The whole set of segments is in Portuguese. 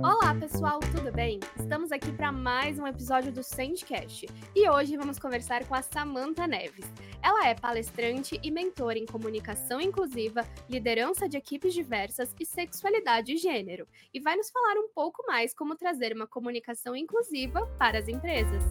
Olá, pessoal, tudo bem? Estamos aqui para mais um episódio do Sandcast e hoje vamos conversar com a Samantha Neves. Ela é palestrante e mentora em comunicação inclusiva, liderança de equipes diversas e sexualidade e gênero, e vai nos falar um pouco mais como trazer uma comunicação inclusiva para as empresas.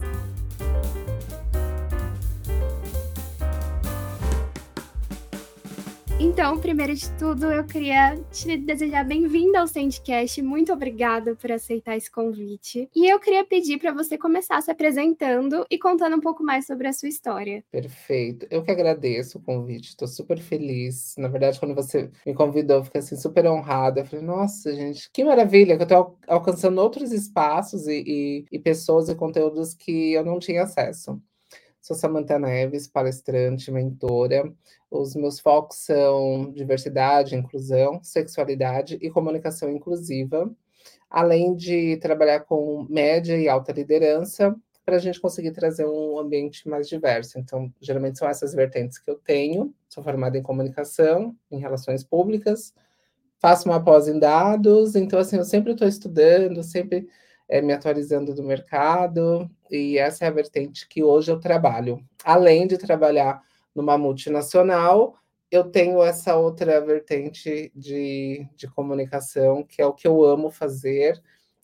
Então, primeiro de tudo, eu queria te desejar bem-vinda ao Sandcast. Muito obrigada por aceitar esse convite. E eu queria pedir para você começar se apresentando e contando um pouco mais sobre a sua história. Perfeito. Eu que agradeço o convite. Estou super feliz. Na verdade, quando você me convidou, eu fiquei assim super honrada. Eu falei, nossa, gente, que maravilha que eu estou alcançando outros espaços e, e, e pessoas e conteúdos que eu não tinha acesso. Sou Samantha Neves, palestrante, mentora. Os meus focos são diversidade, inclusão, sexualidade e comunicação inclusiva, além de trabalhar com média e alta liderança para a gente conseguir trazer um ambiente mais diverso. Então, geralmente são essas vertentes que eu tenho. Sou formada em comunicação, em relações públicas, faço uma pós em dados, então assim, eu sempre estou estudando, sempre é, me atualizando do mercado, e essa é a vertente que hoje eu trabalho. Além de trabalhar numa multinacional, eu tenho essa outra vertente de, de comunicação, que é o que eu amo fazer,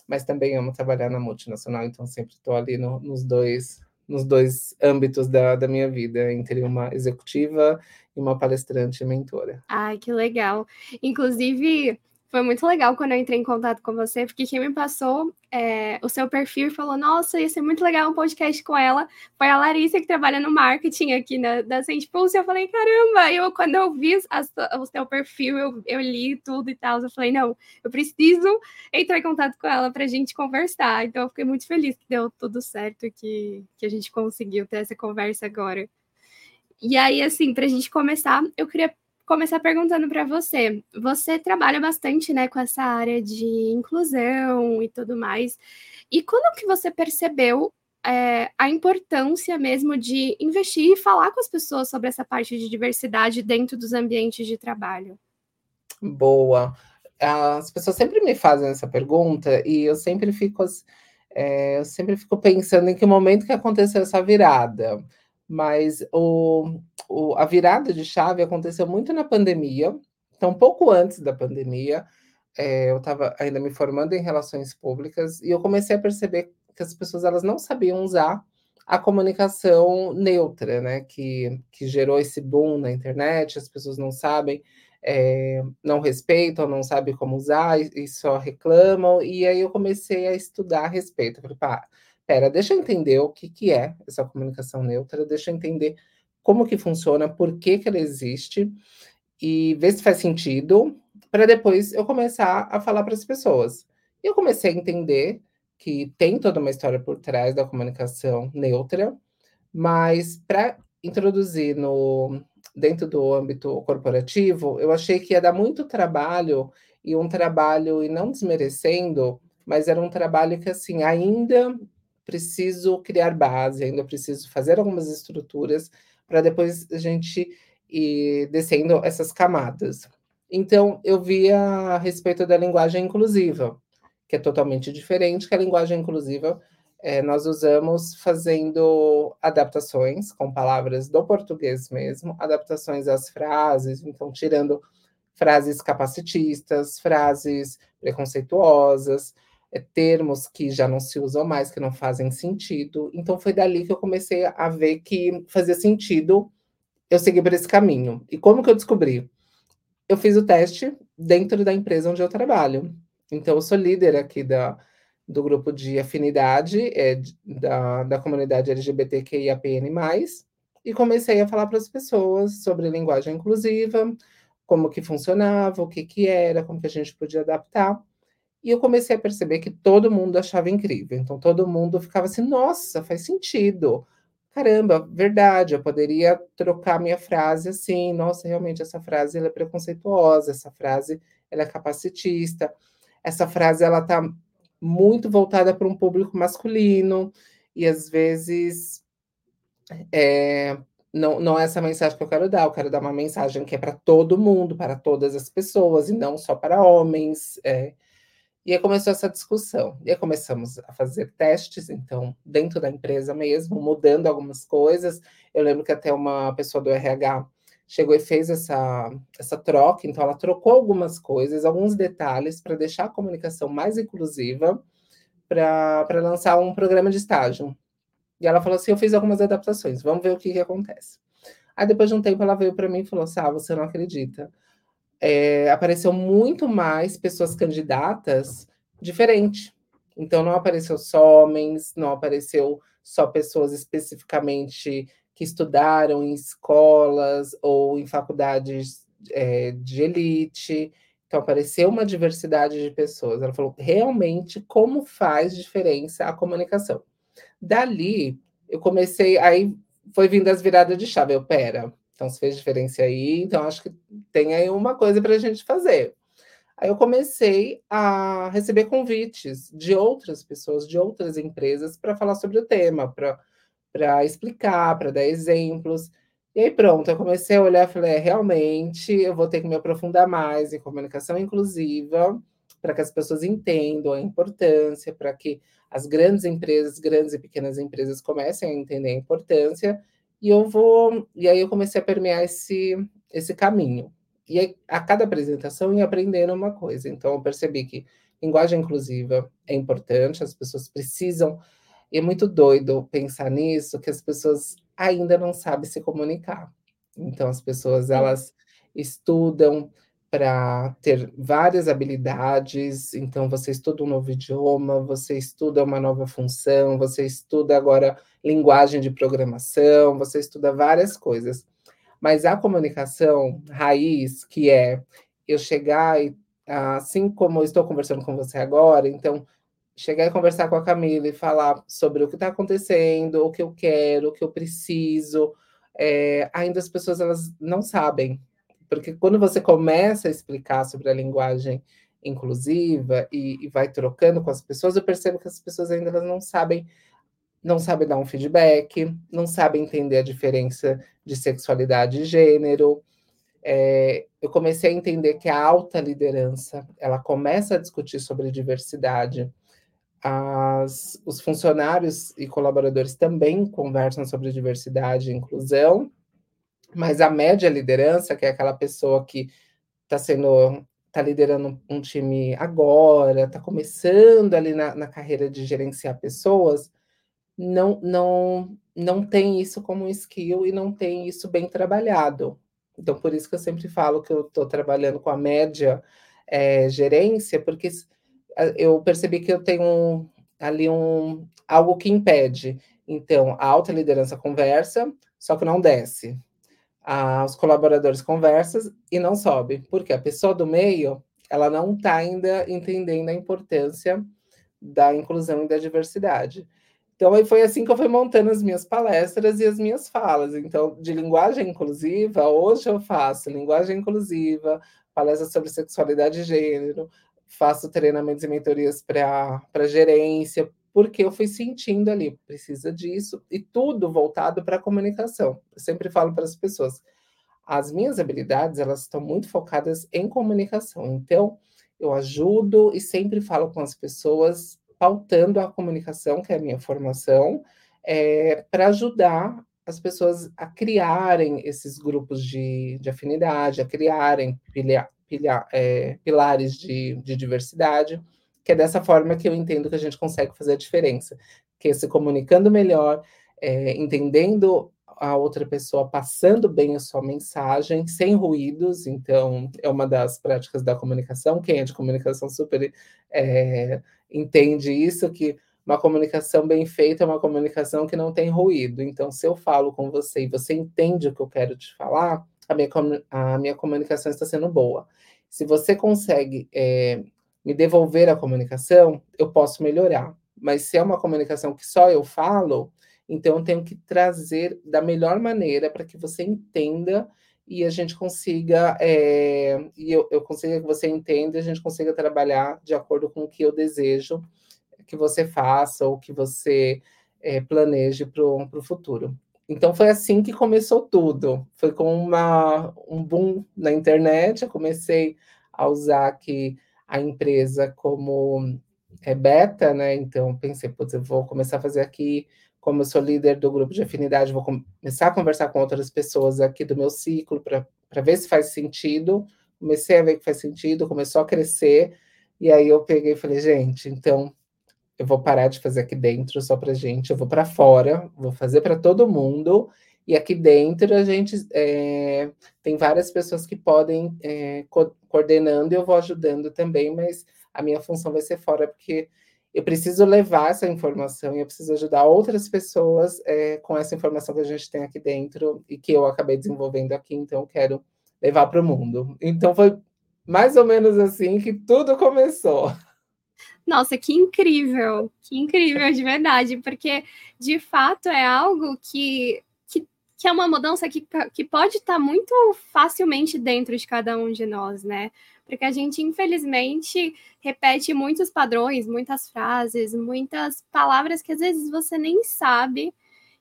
mas também amo trabalhar na multinacional, então sempre estou ali no, nos dois nos dois âmbitos da, da minha vida, entre uma executiva e uma palestrante e mentora. Ai, que legal. Inclusive, foi muito legal quando eu entrei em contato com você, porque quem me passou é, o seu perfil falou: Nossa, ia ser muito legal um podcast com ela. Foi a Larissa, que trabalha no marketing aqui na, da Saint Pulse. Eu falei: Caramba, eu, quando eu vi o seu perfil, eu, eu li tudo e tal. Eu falei: Não, eu preciso entrar em contato com ela para a gente conversar. Então, eu fiquei muito feliz que deu tudo certo, que, que a gente conseguiu ter essa conversa agora. E aí, assim, para a gente começar, eu queria começar perguntando para você. Você trabalha bastante, né, com essa área de inclusão e tudo mais. E quando que você percebeu é, a importância mesmo de investir e falar com as pessoas sobre essa parte de diversidade dentro dos ambientes de trabalho? Boa. As pessoas sempre me fazem essa pergunta e eu sempre fico, é, eu sempre fico pensando em que momento que aconteceu essa virada mas o, o, a virada de chave aconteceu muito na pandemia, então pouco antes da pandemia, é, eu estava ainda me formando em relações públicas e eu comecei a perceber que as pessoas elas não sabiam usar a comunicação neutra, né, que, que gerou esse boom na internet, as pessoas não sabem, é, não respeitam, não sabem como usar e, e, só reclamam, e aí eu comecei a estudar a respeito, Espera, deixa eu entender o que, que é essa comunicação neutra, deixa eu entender como que funciona, por que, que ela existe, e ver se faz sentido, para depois eu começar a falar para as pessoas. E eu comecei a entender que tem toda uma história por trás da comunicação neutra, mas para introduzir no dentro do âmbito corporativo, eu achei que ia dar muito trabalho e um trabalho e não desmerecendo, mas era um trabalho que assim ainda preciso criar base, ainda preciso fazer algumas estruturas para depois a gente ir descendo essas camadas. Então, eu vi a respeito da linguagem inclusiva, que é totalmente diferente, que a linguagem inclusiva é, nós usamos fazendo adaptações com palavras do português mesmo, adaptações às frases, então tirando frases capacitistas, frases preconceituosas, termos que já não se usam mais, que não fazem sentido. Então foi dali que eu comecei a ver que fazia sentido eu seguir por esse caminho. E como que eu descobri? Eu fiz o teste dentro da empresa onde eu trabalho. Então eu sou líder aqui da, do grupo de afinidade é, da, da comunidade LGBTQIAPN+, e comecei a falar para as pessoas sobre linguagem inclusiva, como que funcionava, o que que era, como que a gente podia adaptar. E eu comecei a perceber que todo mundo achava incrível. Então todo mundo ficava assim: nossa, faz sentido. Caramba, verdade, eu poderia trocar minha frase assim. Nossa, realmente essa frase ela é preconceituosa, essa frase ela é capacitista, essa frase ela está muito voltada para um público masculino e às vezes é, não, não é essa mensagem que eu quero dar, eu quero dar uma mensagem que é para todo mundo, para todas as pessoas, e não só para homens. É. E aí começou essa discussão. E aí começamos a fazer testes, então, dentro da empresa mesmo, mudando algumas coisas. Eu lembro que até uma pessoa do RH chegou e fez essa, essa troca, então ela trocou algumas coisas, alguns detalhes, para deixar a comunicação mais inclusiva, para lançar um programa de estágio. E ela falou assim: Eu fiz algumas adaptações, vamos ver o que, que acontece. Aí depois de um tempo ela veio para mim e falou assim: Ah, você não acredita. É, apareceu muito mais pessoas candidatas diferentes. Então não apareceu só homens, não apareceu só pessoas especificamente que estudaram em escolas ou em faculdades é, de elite. Então apareceu uma diversidade de pessoas. Ela falou realmente como faz diferença a comunicação. Dali, eu comecei, aí foi vindo as viradas de chave. Eu, pera, então se fez diferença aí, então acho que tem aí uma coisa para a gente fazer. Aí eu comecei a receber convites de outras pessoas, de outras empresas, para falar sobre o tema, para explicar, para dar exemplos. E aí pronto, eu comecei a olhar e falei, é, realmente eu vou ter que me aprofundar mais em comunicação inclusiva, para que as pessoas entendam a importância, para que as grandes empresas, grandes e pequenas empresas comecem a entender a importância, e eu vou, e aí eu comecei a permear esse esse caminho. E aí, a cada apresentação ia aprendendo uma coisa. Então eu percebi que linguagem inclusiva é importante, as pessoas precisam, e é muito doido pensar nisso, que as pessoas ainda não sabem se comunicar. Então as pessoas elas estudam, para ter várias habilidades. Então, você estuda um novo idioma, você estuda uma nova função, você estuda agora linguagem de programação, você estuda várias coisas. Mas a comunicação raiz, que é eu chegar e, assim como eu estou conversando com você agora, então, chegar e conversar com a Camila e falar sobre o que está acontecendo, o que eu quero, o que eu preciso, é, ainda as pessoas elas não sabem porque quando você começa a explicar sobre a linguagem inclusiva e, e vai trocando com as pessoas, eu percebo que as pessoas ainda não sabem não sabem dar um feedback, não sabem entender a diferença de sexualidade e gênero. É, eu comecei a entender que a alta liderança ela começa a discutir sobre diversidade. As, os funcionários e colaboradores também conversam sobre diversidade e inclusão, mas a média liderança, que é aquela pessoa que está sendo está liderando um time agora, está começando ali na, na, carreira de gerenciar pessoas, não, não, não tem isso como skill e não tem isso bem trabalhado. Então, por isso que eu sempre falo que eu estou trabalhando com a média é, gerência, porque eu percebi que eu tenho ali um, algo que impede. Então, a alta liderança conversa, só que não desce os colaboradores conversam e não sobe, porque a pessoa do meio ela não está ainda entendendo a importância da inclusão e da diversidade. Então, aí foi assim que eu fui montando as minhas palestras e as minhas falas. Então, de linguagem inclusiva, hoje eu faço linguagem inclusiva, palestras sobre sexualidade e gênero, faço treinamentos e mentorias para gerência, porque eu fui sentindo ali, precisa disso, e tudo voltado para a comunicação. Eu sempre falo para as pessoas, as minhas habilidades, elas estão muito focadas em comunicação. Então, eu ajudo e sempre falo com as pessoas, pautando a comunicação, que é a minha formação, é, para ajudar as pessoas a criarem esses grupos de, de afinidade, a criarem pilha, pilha, é, pilares de, de diversidade que é dessa forma que eu entendo que a gente consegue fazer a diferença, que é se comunicando melhor, é, entendendo a outra pessoa, passando bem a sua mensagem, sem ruídos, então é uma das práticas da comunicação, quem é de comunicação super é, entende isso, que uma comunicação bem feita é uma comunicação que não tem ruído. Então, se eu falo com você e você entende o que eu quero te falar, a minha, a minha comunicação está sendo boa. Se você consegue é, me devolver a comunicação, eu posso melhorar. Mas se é uma comunicação que só eu falo, então eu tenho que trazer da melhor maneira para que você entenda e a gente consiga, é, e eu, eu consiga que você entenda e a gente consiga trabalhar de acordo com o que eu desejo que você faça ou que você é, planeje para o futuro. Então foi assim que começou tudo. Foi com uma, um boom na internet. Eu comecei a usar aqui a empresa como é, beta, né? Então pensei, putz, eu vou começar a fazer aqui, como eu sou líder do grupo de afinidade, vou começar a conversar com outras pessoas aqui do meu ciclo para ver se faz sentido. Comecei a ver que faz sentido, começou a crescer. E aí eu peguei e falei, gente, então eu vou parar de fazer aqui dentro só para gente, eu vou para fora, vou fazer para todo mundo. E aqui dentro a gente é, tem várias pessoas que podem é, co coordenando eu vou ajudando também, mas a minha função vai ser fora, porque eu preciso levar essa informação e eu preciso ajudar outras pessoas é, com essa informação que a gente tem aqui dentro e que eu acabei desenvolvendo aqui, então eu quero levar para o mundo. Então foi mais ou menos assim que tudo começou. Nossa, que incrível, que incrível de verdade, porque de fato é algo que, que, é uma mudança que, que pode estar muito facilmente dentro de cada um de nós, né? Porque a gente, infelizmente, repete muitos padrões, muitas frases, muitas palavras que às vezes você nem sabe,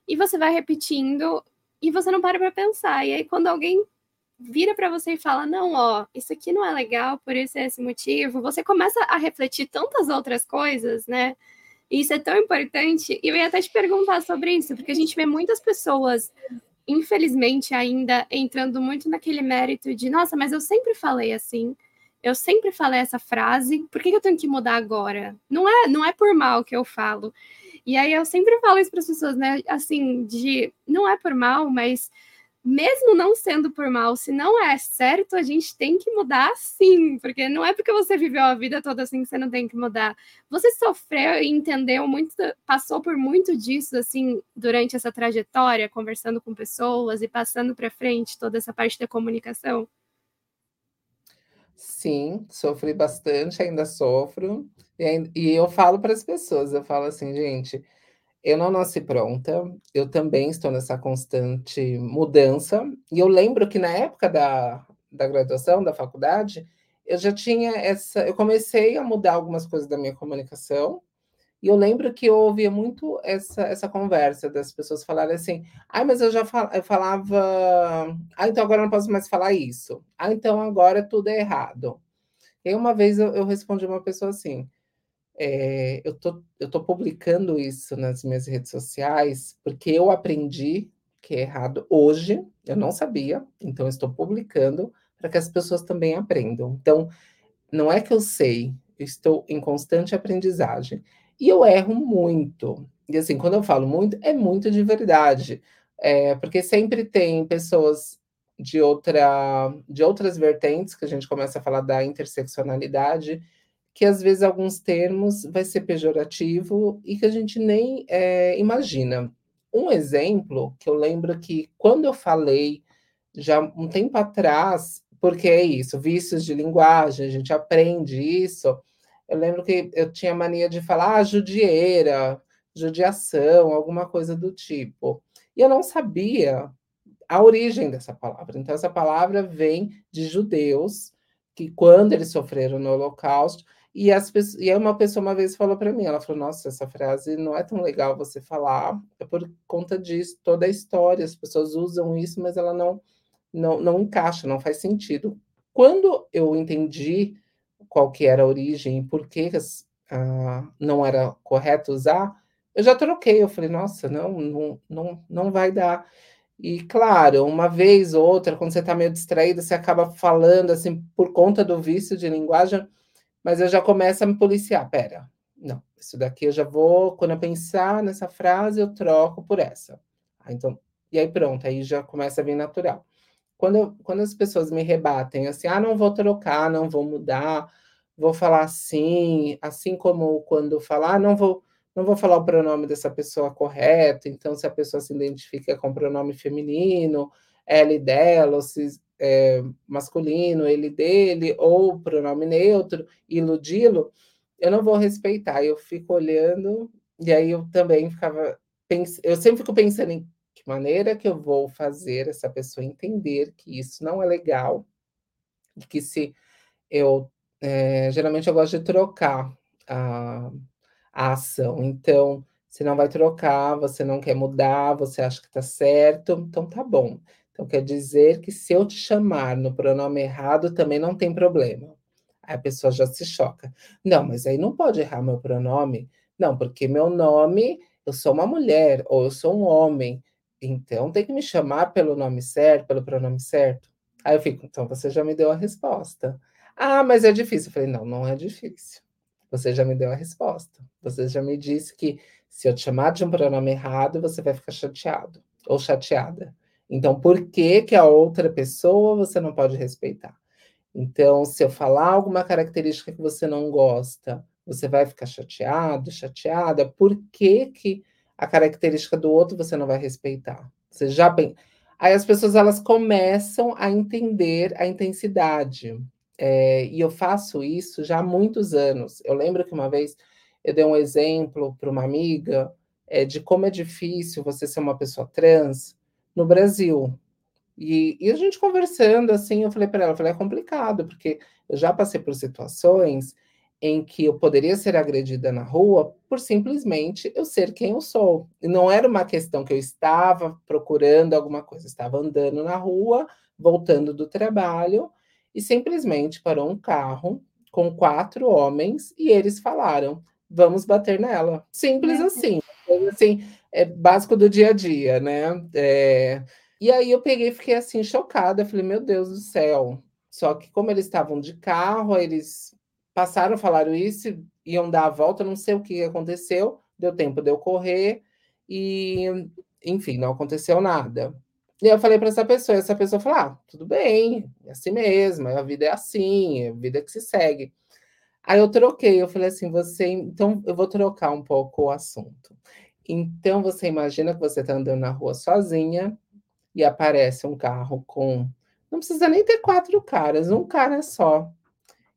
e você vai repetindo e você não para para pensar. E aí, quando alguém vira para você e fala: não, ó, isso aqui não é legal por esse, esse motivo, você começa a refletir tantas outras coisas, né? Isso é tão importante. E eu ia até te perguntar sobre isso, porque a gente vê muitas pessoas, infelizmente, ainda entrando muito naquele mérito de: nossa, mas eu sempre falei assim. Eu sempre falei essa frase, por que eu tenho que mudar agora? Não é, não é por mal que eu falo. E aí eu sempre falo isso para as pessoas, né? Assim, de não é por mal, mas mesmo não sendo por mal, se não é certo, a gente tem que mudar sim, porque não é porque você viveu a vida toda assim que você não tem que mudar. Você sofreu e entendeu muito, passou por muito disso assim durante essa trajetória, conversando com pessoas e passando para frente toda essa parte da comunicação? Sim, sofri bastante, ainda sofro. E, e eu falo para as pessoas, eu falo assim, gente, eu não nasci pronta, eu também estou nessa constante mudança. E eu lembro que na época da, da graduação, da faculdade, eu já tinha essa. Eu comecei a mudar algumas coisas da minha comunicação. E eu lembro que eu ouvia muito essa, essa conversa das pessoas falarem assim: ah, mas eu já fal eu falava. Ah, então agora eu não posso mais falar isso. Ah, então agora tudo é errado. E uma vez eu, eu respondi uma pessoa assim: é, eu tô, tô publicando isso nas minhas redes sociais porque eu aprendi que é errado hoje, eu não sabia, então estou publicando para que as pessoas também aprendam. Então, não é que eu sei, eu estou em constante aprendizagem. E eu erro muito. E assim, quando eu falo muito, é muito de verdade. É, porque sempre tem pessoas de, outra, de outras vertentes, que a gente começa a falar da interseccionalidade, que às vezes alguns termos vai ser pejorativo e que a gente nem é, imagina. Um exemplo que eu lembro que quando eu falei já um tempo atrás, porque é isso, vícios de linguagem, a gente aprende isso. Eu lembro que eu tinha mania de falar ah, judieira, judiação, alguma coisa do tipo. E eu não sabia a origem dessa palavra. Então, essa palavra vem de judeus que, quando eles sofreram no Holocausto, e, as pessoas, e aí uma pessoa uma vez falou para mim, ela falou, nossa, essa frase não é tão legal você falar, é por conta disso, toda a história, as pessoas usam isso, mas ela não, não, não encaixa, não faz sentido. Quando eu entendi qual que era a origem e por que uh, não era correto usar, eu já troquei, eu falei, nossa, não, não, não, não vai dar. E claro, uma vez ou outra, quando você está meio distraída, você acaba falando assim por conta do vício de linguagem, mas eu já começo a me policiar. Pera, não, isso daqui eu já vou, quando eu pensar nessa frase, eu troco por essa. Ah, então, e aí pronto, aí já começa a vir natural. Quando, eu, quando as pessoas me rebatem assim, ah, não vou trocar, não vou mudar, vou falar assim, assim como quando falar, ah, não vou, não vou falar o pronome dessa pessoa correto, então se a pessoa se identifica com pronome feminino, ela e dela, ou se é, masculino, ele dele, ou pronome neutro, iludi-lo, eu não vou respeitar. Eu fico olhando, e aí eu também ficava. Pens... Eu sempre fico pensando em que maneira que eu vou fazer essa pessoa entender que isso não é legal, e que se eu. É, geralmente eu gosto de trocar a, a ação. Então, Você não vai trocar, você não quer mudar, você acha que está certo, então tá bom. Então quer dizer que se eu te chamar no pronome errado, também não tem problema. Aí a pessoa já se choca. Não, mas aí não pode errar meu pronome. Não, porque meu nome, eu sou uma mulher ou eu sou um homem. Então tem que me chamar pelo nome certo, pelo pronome certo. Aí eu fico, então você já me deu a resposta. Ah, mas é difícil. Eu falei, não, não é difícil. Você já me deu a resposta. Você já me disse que se eu te chamar de um pronome errado, você vai ficar chateado ou chateada. Então, por que que a outra pessoa você não pode respeitar? Então, se eu falar alguma característica que você não gosta, você vai ficar chateado, chateada? Por que que a característica do outro você não vai respeitar? Você já bem... Aí as pessoas elas começam a entender a intensidade. É, e eu faço isso já há muitos anos. Eu lembro que uma vez eu dei um exemplo para uma amiga é, de como é difícil você ser uma pessoa trans no Brasil. E, e a gente conversando assim, eu falei para ela, eu falei, é complicado, porque eu já passei por situações em que eu poderia ser agredida na rua por simplesmente eu ser quem eu sou. E não era uma questão que eu estava procurando alguma coisa, eu estava andando na rua, voltando do trabalho, e simplesmente parou um carro com quatro homens e eles falaram: vamos bater nela. Simples é. assim. Assim, é básico do dia a dia, né? É... E aí eu peguei e fiquei assim, chocada. Falei, meu Deus do céu. Só que como eles estavam de carro, eles passaram, falaram isso, iam dar a volta, não sei o que aconteceu, deu tempo de eu correr e, enfim, não aconteceu nada. E eu falei para essa pessoa, essa pessoa falou: ah, tudo bem, é assim mesmo, a vida é assim, é a vida que se segue. Aí eu troquei, eu falei assim, você, então eu vou trocar um pouco o assunto. Então você imagina que você está andando na rua sozinha e aparece um carro com, não precisa nem ter quatro caras, um cara só.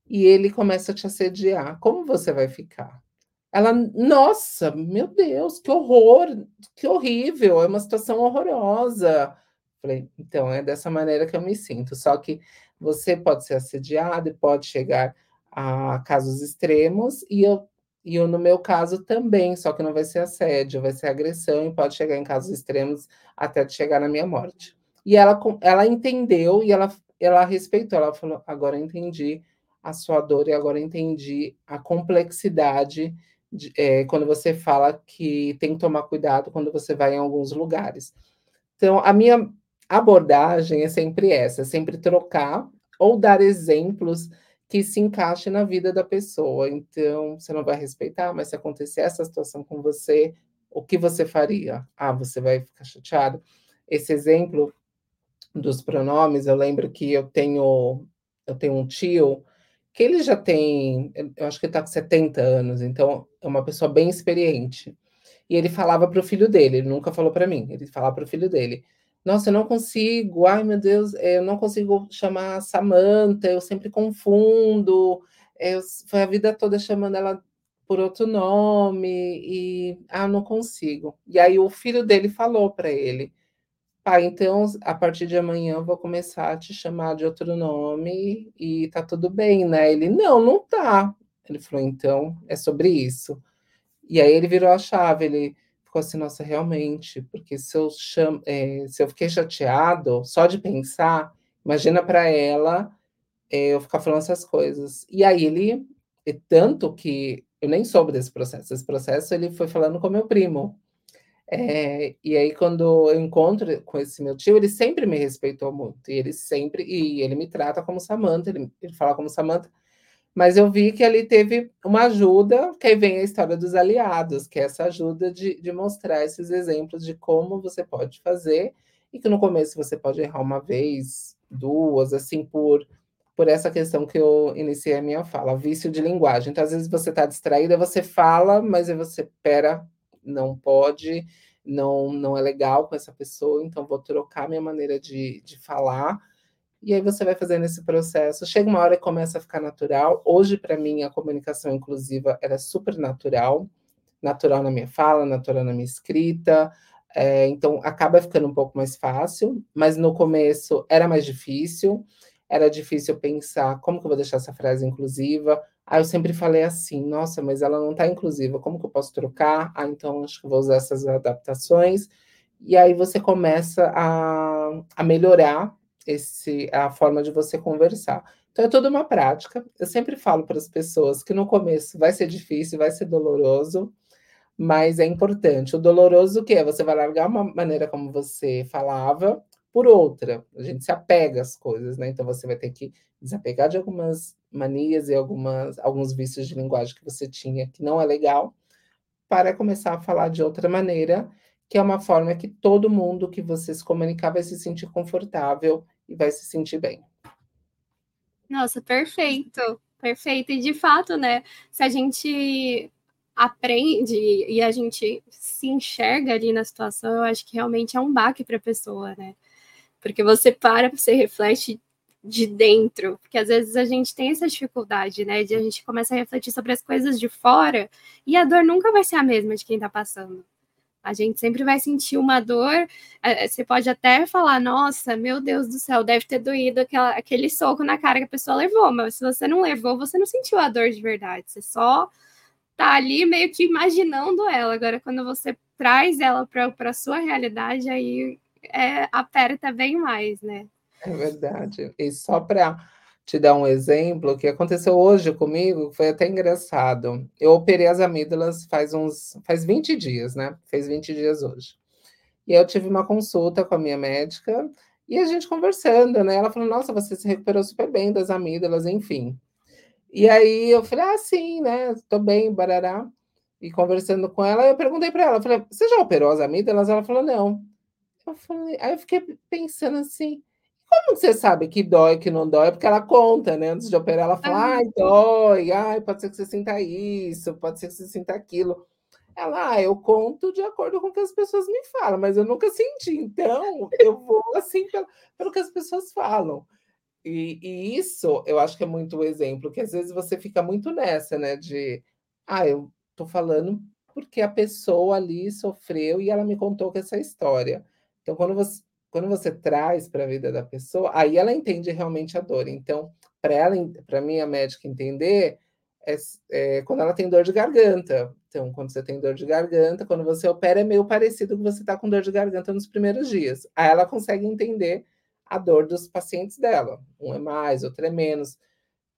E ele começa a te assediar. Como você vai ficar? Ela, nossa, meu Deus, que horror, que horrível, é uma situação horrorosa. Falei, então é dessa maneira que eu me sinto. Só que você pode ser assediado e pode chegar a casos extremos, e eu, e eu, no meu caso, também, só que não vai ser assédio, vai ser agressão, e pode chegar em casos extremos até chegar na minha morte. E ela, ela entendeu e ela, ela respeitou, ela falou: agora entendi a sua dor e agora entendi a complexidade de, é, quando você fala que tem que tomar cuidado quando você vai em alguns lugares. Então, a minha abordagem é sempre essa, é sempre trocar ou dar exemplos que se encaixe na vida da pessoa. Então, você não vai respeitar, mas se acontecer essa situação com você, o que você faria? Ah, você vai ficar chateado. Esse exemplo dos pronomes, eu lembro que eu tenho eu tenho um tio que ele já tem, eu acho que está com 70 anos, então é uma pessoa bem experiente. E ele falava para o filho dele, ele nunca falou para mim, ele falava para o filho dele: nossa, eu não consigo, ai meu Deus, eu não consigo chamar Samantha, eu sempre confundo, eu, foi a vida toda chamando ela por outro nome, e ah, não consigo. E aí o filho dele falou para ele, pai, então a partir de amanhã eu vou começar a te chamar de outro nome e tá tudo bem, né? Ele, não, não tá. Ele falou, então é sobre isso. E aí ele virou a chave, ele ficou assim, nossa, realmente, porque se eu, cham... É, se eu fiquei chateado só de pensar, imagina para ela é, eu ficar falando essas coisas. E aí ele, e tanto que eu nem soube desse processo, esse processo ele foi falando com meu primo. É, e aí, quando eu encontro com esse meu tio, ele sempre me respeitou muito. E ele sempre, e ele me trata como Samanta, ele, ele fala como Samanta. Mas eu vi que ali teve uma ajuda, que aí vem a história dos aliados, que é essa ajuda de, de mostrar esses exemplos de como você pode fazer, e que no começo você pode errar uma vez, duas, assim, por, por essa questão que eu iniciei a minha fala, vício de linguagem. Então, às vezes você está distraída, você fala, mas você, pera, não pode, não, não é legal com essa pessoa, então vou trocar minha maneira de, de falar e aí você vai fazendo esse processo. Chega uma hora que começa a ficar natural. Hoje, para mim, a comunicação inclusiva era super natural, natural na minha fala, natural na minha escrita. É, então acaba ficando um pouco mais fácil, mas no começo era mais difícil. era difícil pensar como que eu vou deixar essa frase inclusiva. Aí eu sempre falei assim, nossa, mas ela não está inclusiva, como que eu posso trocar? Ah, então acho que vou usar essas adaptações. E aí você começa a, a melhorar esse, a forma de você conversar. Então é toda uma prática. Eu sempre falo para as pessoas que no começo vai ser difícil, vai ser doloroso, mas é importante. O doloroso que é? Você vai largar uma maneira como você falava por outra. A gente se apega às coisas, né? Então você vai ter que desapegar de algumas manias e algumas, alguns vícios de linguagem que você tinha que não é legal, para começar a falar de outra maneira, que é uma forma que todo mundo que você se comunicar vai se sentir confortável e vai se sentir bem. Nossa, perfeito, perfeito. E de fato, né? Se a gente aprende e a gente se enxerga ali na situação, eu acho que realmente é um baque para a pessoa, né? Porque você para, você reflete de dentro, porque às vezes a gente tem essa dificuldade, né? De a gente começa a refletir sobre as coisas de fora e a dor nunca vai ser a mesma de quem tá passando. A gente sempre vai sentir uma dor. É, você pode até falar, nossa, meu Deus do céu, deve ter doído aquela, aquele soco na cara que a pessoa levou, mas se você não levou, você não sentiu a dor de verdade. Você só tá ali meio que imaginando ela. Agora, quando você traz ela para a sua realidade, aí é, aperta bem mais, né? É verdade. E só para te dar um exemplo, que aconteceu hoje comigo foi até engraçado. Eu operei as amígdalas faz uns faz 20 dias, né? Fez 20 dias hoje. E eu tive uma consulta com a minha médica e a gente conversando, né? Ela falou: "Nossa, você se recuperou super bem das amígdalas, enfim". E aí eu falei: "Ah, sim, né? Tô bem, barará". E conversando com ela, eu perguntei para ela, falei: "Você já operou as amígdalas?" Ela falou: "Não". Eu falei, aí eu fiquei pensando assim, como você sabe que dói, que não dói? Porque ela conta, né? Antes de operar, ela fala, ai, dói, ai, pode ser que você sinta isso, pode ser que você sinta aquilo. Ela, ah, eu conto de acordo com o que as pessoas me falam, mas eu nunca senti, então eu vou assim pelo, pelo que as pessoas falam. E, e, isso eu acho que é muito o exemplo, que às vezes você fica muito nessa, né? De ah, eu tô falando porque a pessoa ali sofreu e ela me contou que essa história. Então, quando você, quando você traz para a vida da pessoa, aí ela entende realmente a dor. Então, para ela, para mim, a médica entender é, é, quando ela tem dor de garganta. Então, quando você tem dor de garganta, quando você opera, é meio parecido com você está com dor de garganta nos primeiros dias. Aí ela consegue entender a dor dos pacientes dela. Um é mais, outro é menos.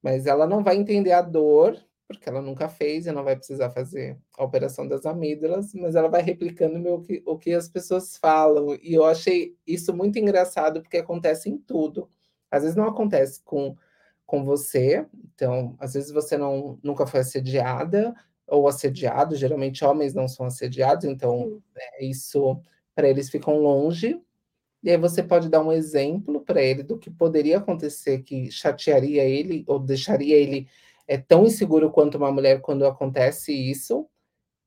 Mas ela não vai entender a dor porque ela nunca fez e não vai precisar fazer a operação das amígdalas, mas ela vai replicando meu, o que as pessoas falam. E eu achei isso muito engraçado, porque acontece em tudo. Às vezes não acontece com, com você, então, às vezes você não, nunca foi assediada ou assediado, geralmente homens não são assediados, então é, isso para eles ficam longe. E aí você pode dar um exemplo para ele do que poderia acontecer que chatearia ele ou deixaria ele é tão inseguro quanto uma mulher quando acontece isso,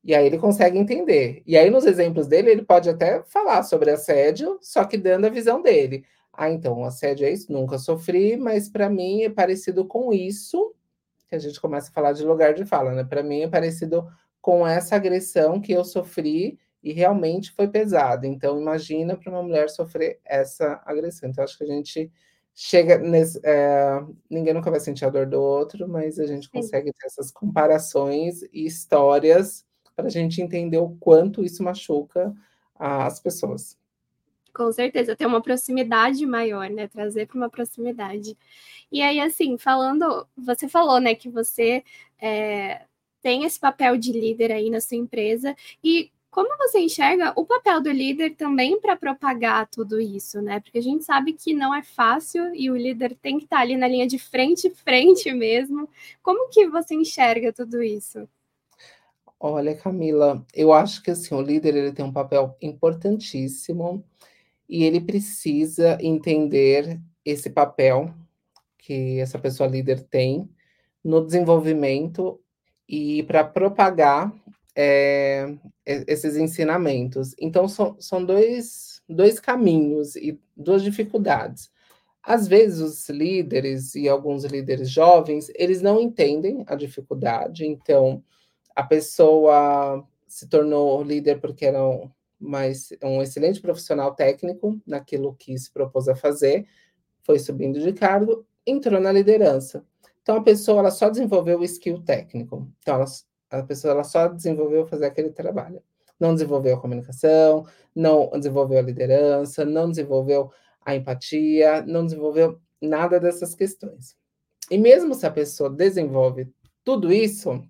e aí ele consegue entender. E aí, nos exemplos dele, ele pode até falar sobre assédio, só que dando a visão dele. Ah, então, assédio é isso? Nunca sofri, mas para mim é parecido com isso, que a gente começa a falar de lugar de fala, né? Para mim é parecido com essa agressão que eu sofri e realmente foi pesado. Então, imagina para uma mulher sofrer essa agressão. Então, acho que a gente chega nesse. É, ninguém nunca vai sentir a dor do outro, mas a gente consegue Sim. ter essas comparações e histórias para a gente entender o quanto isso machuca as pessoas. Com certeza, ter uma proximidade maior, né? Trazer para uma proximidade. E aí, assim, falando, você falou, né, que você é, tem esse papel de líder aí na sua empresa, e como você enxerga o papel do líder também para propagar tudo isso, né? Porque a gente sabe que não é fácil e o líder tem que estar tá ali na linha de frente, frente mesmo. Como que você enxerga tudo isso? Olha, Camila, eu acho que assim, o líder ele tem um papel importantíssimo e ele precisa entender esse papel que essa pessoa líder tem no desenvolvimento e para propagar é, esses ensinamentos. Então, são, são dois, dois caminhos e duas dificuldades. Às vezes, os líderes e alguns líderes jovens, eles não entendem a dificuldade, então, a pessoa se tornou líder porque era um, mais, um excelente profissional técnico naquilo que se propôs a fazer, foi subindo de cargo, entrou na liderança. Então a pessoa ela só desenvolveu o skill técnico. Então ela, a pessoa ela só desenvolveu fazer aquele trabalho. Não desenvolveu a comunicação, não desenvolveu a liderança, não desenvolveu a empatia, não desenvolveu nada dessas questões. E mesmo se a pessoa desenvolve tudo isso,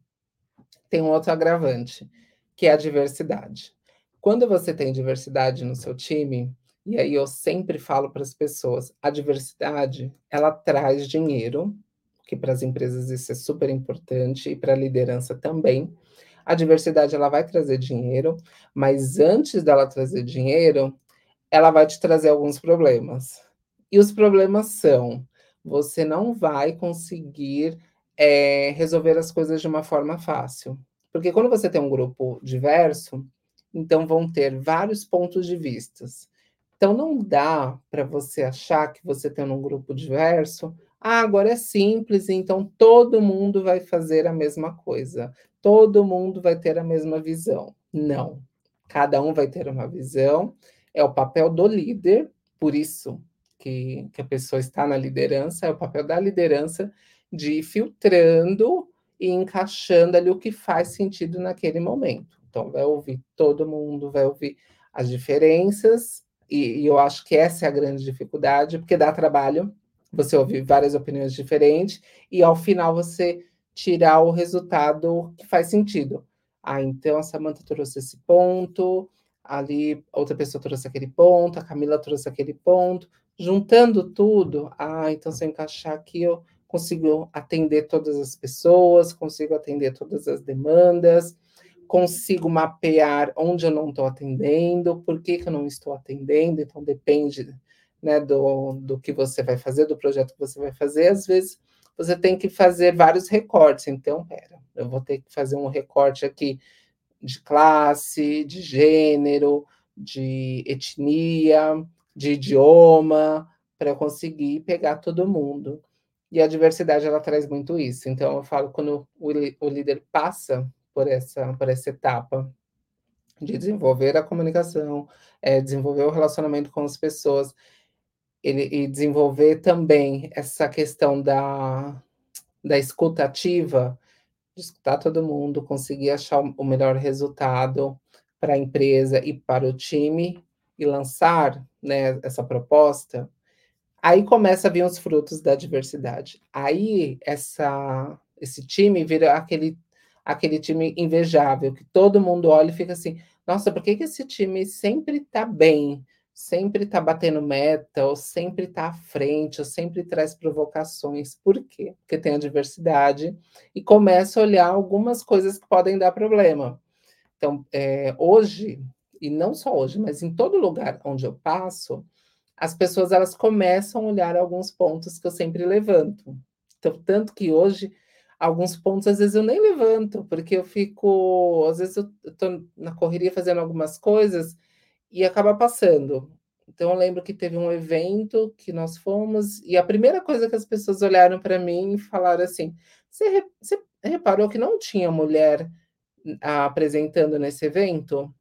tem um outro agravante, que é a diversidade. Quando você tem diversidade no seu time, e aí eu sempre falo para as pessoas, a diversidade, ela traz dinheiro, que para as empresas isso é super importante e para a liderança também. A diversidade ela vai trazer dinheiro, mas antes dela trazer dinheiro, ela vai te trazer alguns problemas. E os problemas são: você não vai conseguir é, resolver as coisas de uma forma fácil. Porque quando você tem um grupo diverso, então vão ter vários pontos de vistas. Então não dá para você achar que você tem um grupo diverso, ah, agora é simples, então todo mundo vai fazer a mesma coisa, todo mundo vai ter a mesma visão. Não. Cada um vai ter uma visão, é o papel do líder, por isso que, que a pessoa está na liderança, é o papel da liderança de ir filtrando e encaixando ali o que faz sentido naquele momento. Então, vai ouvir todo mundo, vai ouvir as diferenças e, e, eu acho que essa é a grande dificuldade, porque dá trabalho você ouvir várias opiniões diferentes e ao final você tirar o resultado que faz sentido. Ah, então a Samantha trouxe esse ponto, ali outra pessoa trouxe aquele ponto, a Camila trouxe aquele ponto. Juntando tudo, ah, então se eu encaixar aqui, eu consigo atender todas as pessoas, consigo atender todas as demandas consigo mapear onde eu não estou atendendo, por que, que eu não estou atendendo, então depende né, do, do que você vai fazer, do projeto que você vai fazer, às vezes você tem que fazer vários recortes, então, pera, eu vou ter que fazer um recorte aqui de classe, de gênero, de etnia, de idioma, para conseguir pegar todo mundo. E a diversidade, ela traz muito isso. Então, eu falo, quando o, o líder passa por essa, por essa etapa de desenvolver a comunicação, é, desenvolver o relacionamento com as pessoas, ele, e desenvolver também essa questão da, da escutativa, de escutar todo mundo, conseguir achar o melhor resultado para a empresa e para o time e lançar né, essa proposta, aí começa a vir os frutos da diversidade. Aí essa, esse time vira aquele aquele time invejável, que todo mundo olha e fica assim: nossa, por que, que esse time sempre está bem, sempre está batendo meta, ou sempre está à frente, ou sempre traz provocações? Por quê? Porque tem a diversidade e começa a olhar algumas coisas que podem dar problema. Então, é, hoje, e não só hoje, mas em todo lugar onde eu passo, as pessoas elas começam a olhar alguns pontos que eu sempre levanto. Então, tanto que hoje alguns pontos, às vezes eu nem levanto, porque eu fico, às vezes eu estou na correria fazendo algumas coisas e acaba passando. Então eu lembro que teve um evento que nós fomos e a primeira coisa que as pessoas olharam para mim e falaram assim: você, reparou que não tinha mulher apresentando nesse evento?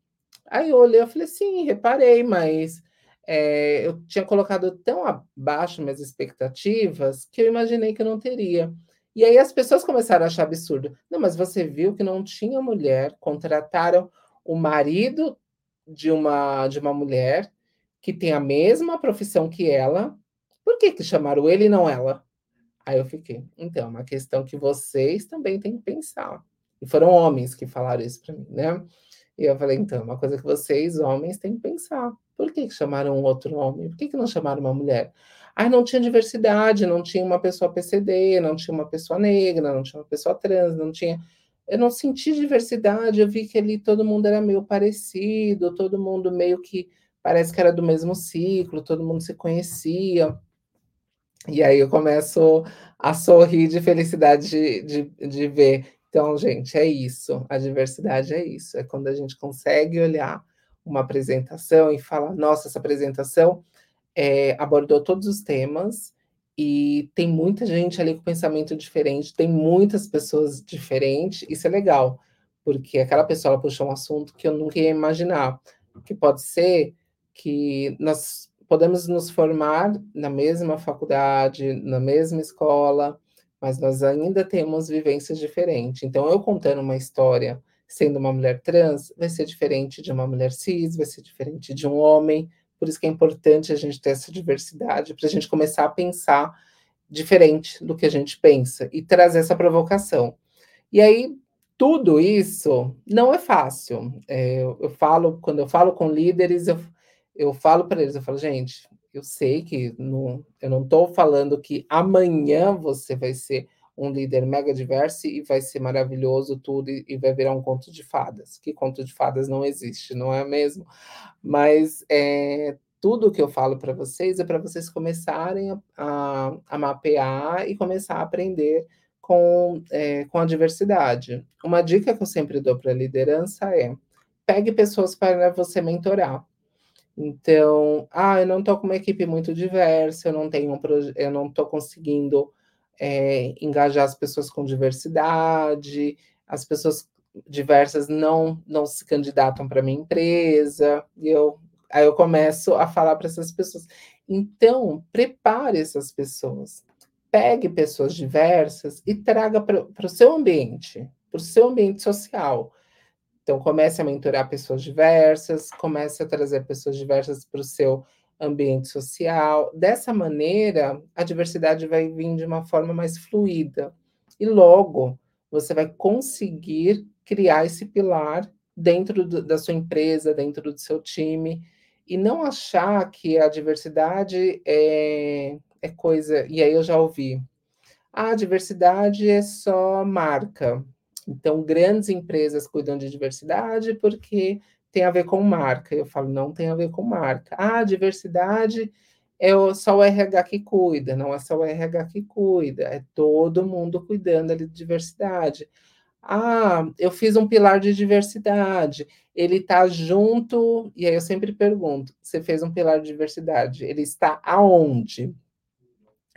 Aí eu olhei, eu falei, sim, reparei, mas é, eu tinha colocado tão abaixo minhas expectativas que eu imaginei que eu não teria. E aí as pessoas começaram a achar absurdo. Não, mas você viu que não tinha mulher, contrataram o marido de uma de uma mulher que tem a mesma profissão que ela. Por que que chamaram ele e não ela? Aí eu fiquei, então, é uma questão que vocês também têm que pensar. E foram homens que falaram isso para mim, né? E eu falei, então, é uma coisa que vocês, homens, têm que pensar. Por que, que chamaram um outro homem? Por que, que não chamaram uma mulher? Ah, não tinha diversidade, não tinha uma pessoa PCD, não tinha uma pessoa negra, não tinha uma pessoa trans, não tinha. Eu não senti diversidade, eu vi que ali todo mundo era meio parecido, todo mundo meio que parece que era do mesmo ciclo, todo mundo se conhecia. E aí eu começo a sorrir de felicidade de, de, de ver. Então, gente, é isso. A diversidade é isso. É quando a gente consegue olhar uma apresentação e falar: nossa, essa apresentação é, abordou todos os temas e tem muita gente ali com pensamento diferente, tem muitas pessoas diferentes, isso é legal, porque aquela pessoa puxou um assunto que eu nunca ia imaginar, que pode ser que nós podemos nos formar na mesma faculdade, na mesma escola, mas nós ainda temos vivências diferentes. Então, eu contando uma história sendo uma mulher trans, vai ser diferente de uma mulher cis, vai ser diferente de um homem. Por isso que é importante a gente ter essa diversidade, para a gente começar a pensar diferente do que a gente pensa e trazer essa provocação. E aí, tudo isso não é fácil. É, eu, eu, falo, quando eu falo com líderes, eu, eu falo para eles, eu falo, gente, eu sei que não, eu não estou falando que amanhã você vai ser um líder mega diverso e vai ser maravilhoso tudo e, e, vai virar um conto de fadas. Que conto de fadas não existe, não é mesmo? Mas é, tudo que eu falo para vocês é para vocês começarem a, a, a, mapear e começar a aprender com, é, com a diversidade. Uma dica que eu sempre dou para a liderança é pegue pessoas para você mentorar. Então, ah, eu não estou com uma equipe muito diversa, eu não tenho um eu não estou conseguindo é, engajar as pessoas com diversidade, as pessoas diversas não não se candidatam para minha empresa, e eu aí eu começo a falar para essas pessoas. Então, prepare essas pessoas. Pegue pessoas diversas e traga para o seu ambiente, para o seu ambiente social. Então, comece a mentorar pessoas diversas, comece a trazer pessoas diversas para o seu ambiente social. Dessa maneira, a diversidade vai vir de uma forma mais fluida. E logo, você vai conseguir criar esse pilar dentro do, da sua empresa, dentro do seu time, e não achar que a diversidade é, é coisa. E aí eu já ouvi. Ah, a diversidade é só marca. Então, grandes empresas cuidam de diversidade porque tem a ver com marca. Eu falo, não tem a ver com marca. Ah, diversidade é só o RH que cuida, não é só o RH que cuida, é todo mundo cuidando ali de diversidade. Ah, eu fiz um pilar de diversidade, ele está junto, e aí eu sempre pergunto: você fez um pilar de diversidade, ele está aonde?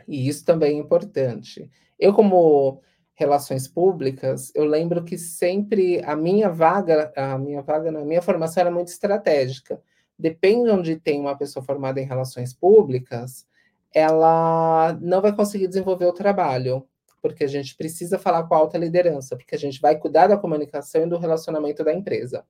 E isso também é importante. Eu, como relações públicas, eu lembro que sempre a minha vaga, a minha vaga na minha formação era muito estratégica. Depende onde tem uma pessoa formada em relações públicas, ela não vai conseguir desenvolver o trabalho, porque a gente precisa falar com a alta liderança, porque a gente vai cuidar da comunicação e do relacionamento da empresa.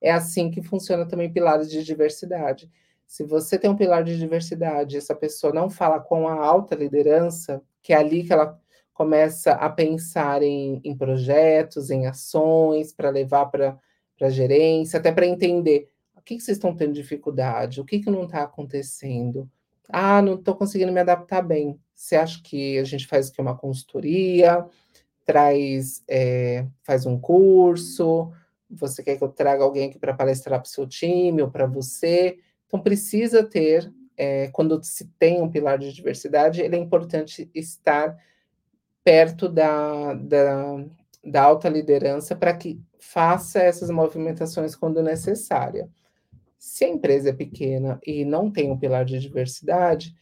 É assim que funciona também pilares de diversidade. Se você tem um pilar de diversidade, essa pessoa não fala com a alta liderança, que é ali que ela começa a pensar em, em projetos, em ações para levar para a gerência, até para entender o que, que, vocês estão tendo dificuldade, o que, que não está acontecendo. Ah, não estou conseguindo me adaptar bem. Você acha que a gente faz aqui uma consultoria, traz, é, faz um curso, você quer que eu traga alguém aqui para palestrar para o seu time ou para você? Então, precisa ter, é, quando se tem um pilar de diversidade, ele é importante estar perto da, da, da alta liderança para que faça essas movimentações quando necessária. Se a empresa é pequena e não tem um pilar de diversidade,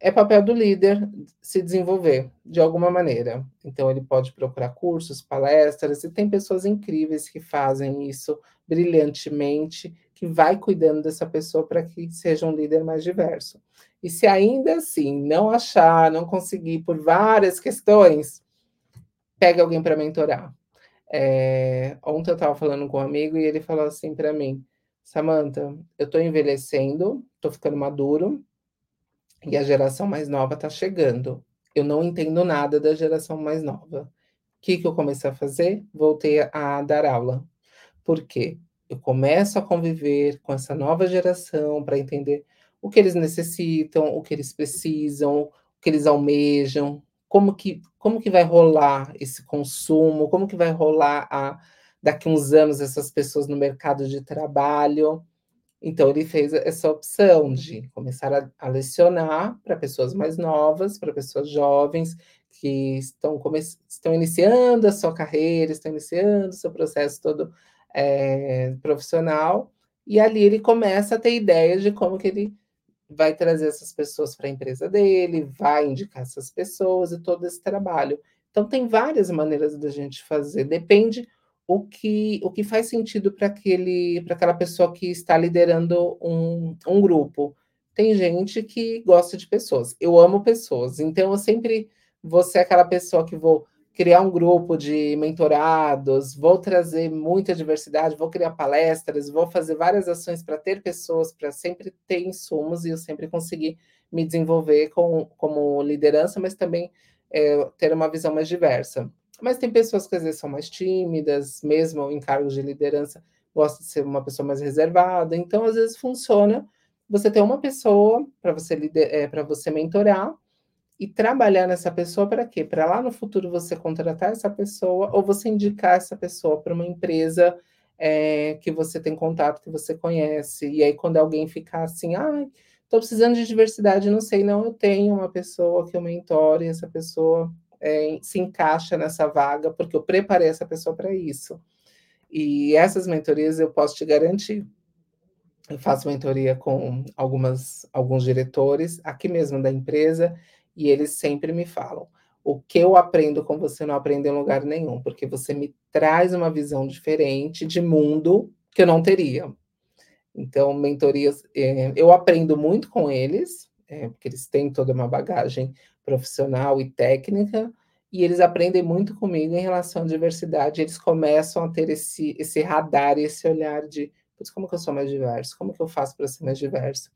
é papel do líder se desenvolver de alguma maneira. Então, ele pode procurar cursos, palestras, e tem pessoas incríveis que fazem isso brilhantemente, que vai cuidando dessa pessoa para que seja um líder mais diverso. E se ainda assim não achar, não conseguir por várias questões, pegue alguém para mentorar. É, ontem eu estava falando com um amigo e ele falou assim para mim: Samantha, eu estou envelhecendo, estou ficando maduro e a geração mais nova está chegando. Eu não entendo nada da geração mais nova. O que, que eu comecei a fazer? Voltei a dar aula. Por quê? Eu começo a conviver com essa nova geração para entender o que eles necessitam, o que eles precisam, o que eles almejam, como que, como que vai rolar esse consumo, como que vai rolar a, daqui uns anos essas pessoas no mercado de trabalho. Então, ele fez essa opção de começar a, a lecionar para pessoas mais novas, para pessoas jovens que estão, estão iniciando a sua carreira, estão iniciando o seu processo todo é, profissional, e ali ele começa a ter ideias de como que ele vai trazer essas pessoas para a empresa dele, vai indicar essas pessoas e todo esse trabalho. Então tem várias maneiras da gente fazer, depende o que, o que faz sentido para aquele para aquela pessoa que está liderando um, um grupo. tem gente que gosta de pessoas. Eu amo pessoas, então eu sempre vou ser aquela pessoa que vou criar um grupo de mentorados, vou trazer muita diversidade, vou criar palestras, vou fazer várias ações para ter pessoas, para sempre ter insumos e eu sempre conseguir me desenvolver com, como liderança, mas também é, ter uma visão mais diversa. Mas tem pessoas que às vezes são mais tímidas, mesmo em cargos de liderança, gosta de ser uma pessoa mais reservada. Então, às vezes funciona você ter uma pessoa para você é, para você mentorar e trabalhar nessa pessoa para quê? Para lá no futuro você contratar essa pessoa ou você indicar essa pessoa para uma empresa é, que você tem contato, que você conhece. E aí, quando alguém ficar assim, ah, estou precisando de diversidade, não sei, não, eu tenho uma pessoa que eu mentore, essa pessoa é, se encaixa nessa vaga, porque eu preparei essa pessoa para isso. E essas mentorias eu posso te garantir. Eu faço mentoria com algumas, alguns diretores aqui mesmo da empresa, e eles sempre me falam: o que eu aprendo com você não aprende em lugar nenhum, porque você me traz uma visão diferente de mundo que eu não teria. Então, mentorias, é, eu aprendo muito com eles, é, porque eles têm toda uma bagagem profissional e técnica, e eles aprendem muito comigo em relação à diversidade. Eles começam a ter esse, esse radar, esse olhar de como que eu sou mais diverso, como que eu faço para ser mais diverso.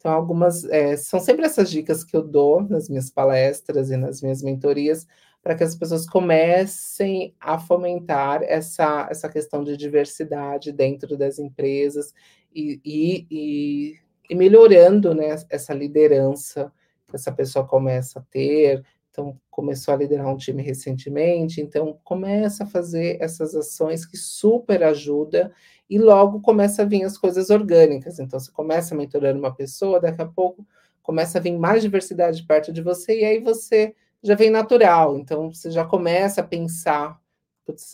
Então, algumas é, são sempre essas dicas que eu dou nas minhas palestras e nas minhas mentorias para que as pessoas comecem a fomentar essa, essa questão de diversidade dentro das empresas e, e, e, e melhorando né, essa liderança que essa pessoa começa a ter. Então, começou a liderar um time recentemente, então começa a fazer essas ações que super ajuda e logo começa a vir as coisas orgânicas. Então, você começa mentorando uma pessoa, daqui a pouco começa a vir mais diversidade perto de você, e aí você já vem natural. Então, você já começa a pensar: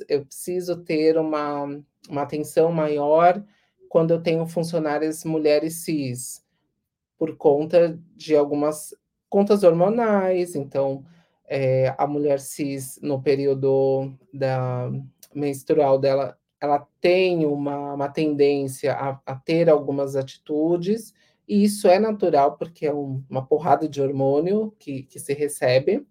eu preciso ter uma, uma atenção maior quando eu tenho funcionárias mulheres cis, por conta de algumas contas hormonais. Então, é, a mulher cis, no período da menstrual dela, ela tem uma, uma tendência a, a, ter algumas atitudes, e isso é natural, porque é um, uma porrada de hormônio que, que se recebe,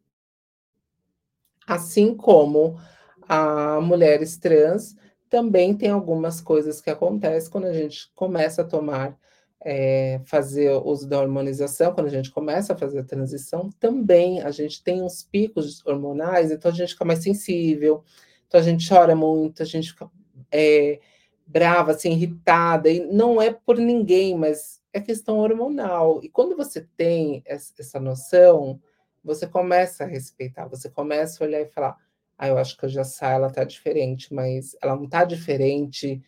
assim como a mulheres trans também tem algumas coisas que acontecem quando a gente começa a tomar, é, fazer uso da hormonização, quando a gente começa a fazer a transição, também a gente tem uns picos hormonais, então a gente fica mais sensível, então a gente chora muito, a gente fica é, brava, assim, irritada, e não é por ninguém, mas é questão hormonal. E quando você tem essa noção, você começa a respeitar, você começa a olhar e falar: ah, eu acho que a Jassá, ela tá diferente, mas ela não tá diferente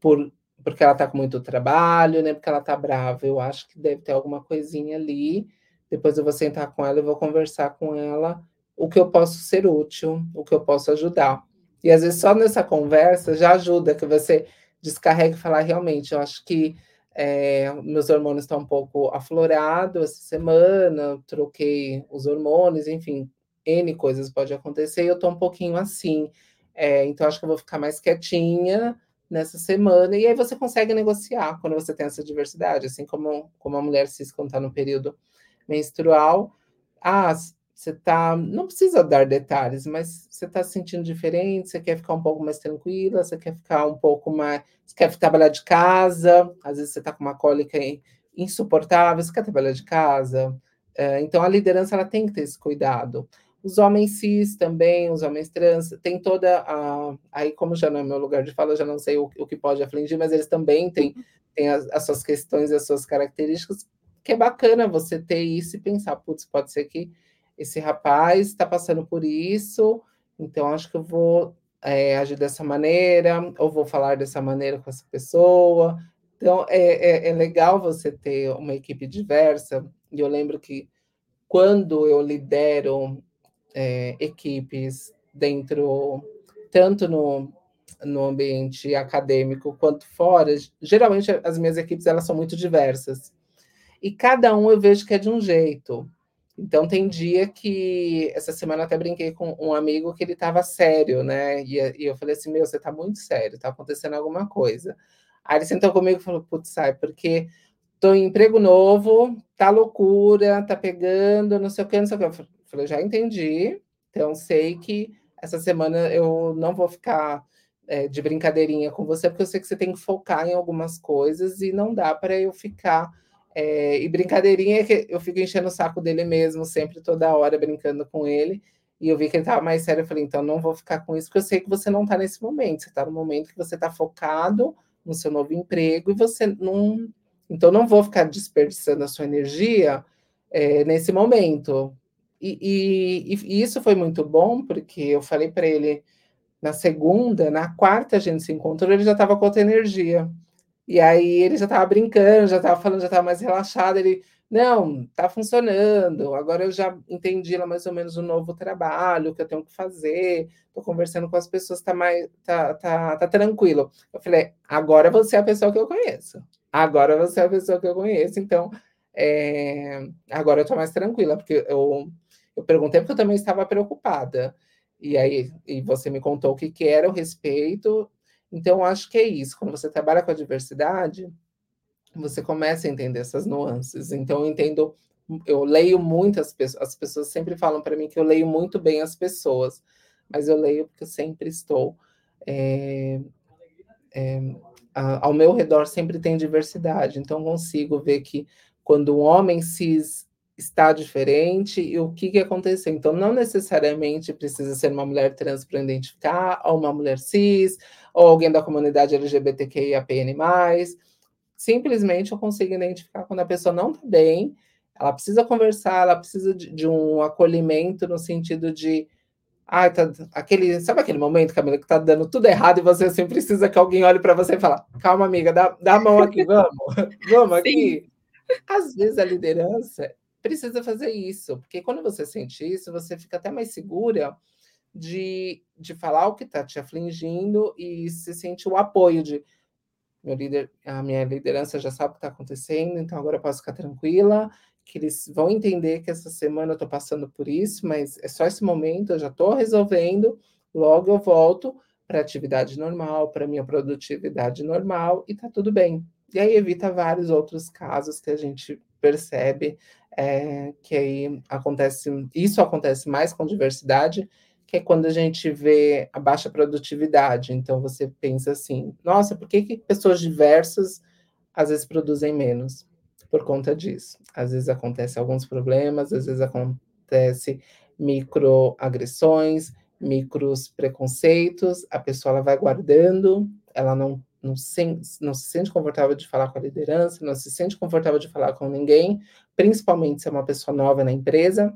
por, porque ela tá com muito trabalho, né? Porque ela tá brava. Eu acho que deve ter alguma coisinha ali. Depois eu vou sentar com ela e vou conversar com ela o que eu posso ser útil, o que eu posso ajudar. E às vezes só nessa conversa já ajuda que você descarregue e falar realmente, eu acho que é, meus hormônios estão um pouco aflorados essa semana, troquei os hormônios, enfim, N coisas pode acontecer, eu estou um pouquinho assim. É, então, acho que eu vou ficar mais quietinha nessa semana, e aí você consegue negociar quando você tem essa diversidade, assim como, como a mulher cis quando está no período menstrual. Ah, você tá, não precisa dar detalhes, mas você está se sentindo diferente, você quer ficar um pouco mais tranquila, você quer ficar um pouco mais, você quer trabalhar de casa, às vezes você está com uma cólica insuportável, você quer trabalhar de casa. É, então a liderança ela tem que ter esse cuidado. Os homens cis também, os homens trans, tem toda a. Aí, como já não é meu lugar de fala, eu já não sei o, o que pode afligir, mas eles também têm, têm as, as suas questões, as suas características, que é bacana você ter isso e pensar, putz, pode ser que esse rapaz está passando por isso, então acho que eu vou é, agir dessa maneira, ou vou falar dessa maneira com essa pessoa. Então é, é, é legal você ter uma equipe diversa, e eu lembro que quando eu lidero é, equipes dentro, tanto no, no ambiente acadêmico quanto fora, geralmente as minhas equipes elas são muito diversas. E cada um eu vejo que é de um jeito. Então tem dia que essa semana até brinquei com um amigo que ele estava sério, né? E, e, eu falei assim: meu, você está muito sério, está acontecendo alguma coisa. Aí ele sentou comigo e falou: putz, sai, porque tô em emprego novo, tá loucura, tá pegando, não sei o que, não sei o que. Eu falei, já entendi, então sei que essa semana eu não vou ficar é, de brincadeirinha com você, porque eu sei que você tem que focar em algumas coisas e não dá para eu ficar. É, e brincadeirinha é que eu fico enchendo o saco dele mesmo, sempre, toda hora, brincando com ele. E eu vi que ele estava mais sério. Eu falei, então não vou ficar com isso, porque eu sei que você não está nesse momento. Você está no momento que você está focado no seu novo emprego e você não. Então não vou ficar desperdiçando a sua energia é, nesse momento. E, e, e, isso foi muito bom, porque eu falei para ele na segunda, na quarta a gente se encontrou, ele já estava com outra energia. E aí ele já estava brincando, já estava falando, já estava mais relaxado. Ele, não, tá funcionando. Agora eu já entendi lá mais ou menos o novo trabalho que eu tenho que fazer. Tô conversando com as pessoas, tá mais tá, tá, tá tranquilo. Eu falei, agora você é a pessoa que eu conheço. Agora você é a pessoa que eu conheço, então é, agora eu tô mais tranquila, porque eu, eu perguntei porque eu também estava preocupada. E aí e você me contou o que, que era o respeito. Então, acho que é isso. Quando você trabalha com a diversidade, você começa a entender essas nuances. Então, eu entendo, eu leio muitas pessoas, as pessoas sempre falam para mim que eu leio muito bem as pessoas, mas eu leio porque eu sempre estou. É, é, ao meu redor sempre tem diversidade, então consigo ver que quando um homem cis está diferente e o que, que aconteceu. Então, não necessariamente precisa ser uma mulher trans para identificar, ou uma mulher cis, ou alguém da comunidade LGBTQIAPN+, simplesmente eu consigo identificar quando a pessoa não está bem, ela precisa conversar, ela precisa de, de, um acolhimento no sentido de ah, tá, aquele, sabe aquele momento, Camila, que tá dando tudo errado e você assim precisa que alguém olhe para você e fale: "Calma, amiga, dá, dá a mão aqui, vamos. vamos aqui". Às vezes a liderança precisa fazer isso, porque quando você sente isso, você fica até mais segura de, de falar o que está te afligindo e se sente o apoio de meu líder, a minha liderança já sabe o que está acontecendo, então agora eu posso ficar tranquila, que eles vão entender que essa semana eu estou passando por isso, mas é só esse momento, eu já estou resolvendo, logo eu volto para atividade normal, para minha produtividade normal, e está tudo bem. E aí evita vários outros casos que a gente percebe é, que aí acontece, isso acontece mais com diversidade, que é quando a gente vê a baixa produtividade. Então você pensa assim, nossa, por que, que pessoas diversas às vezes produzem menos? Por conta disso. Às vezes acontecem alguns problemas, às vezes acontece microagressões, micros preconceitos, a pessoa ela vai guardando, ela não não se, não se sente confortável de falar com a liderança, não se sente confortável de falar com ninguém, principalmente se é uma pessoa nova na empresa,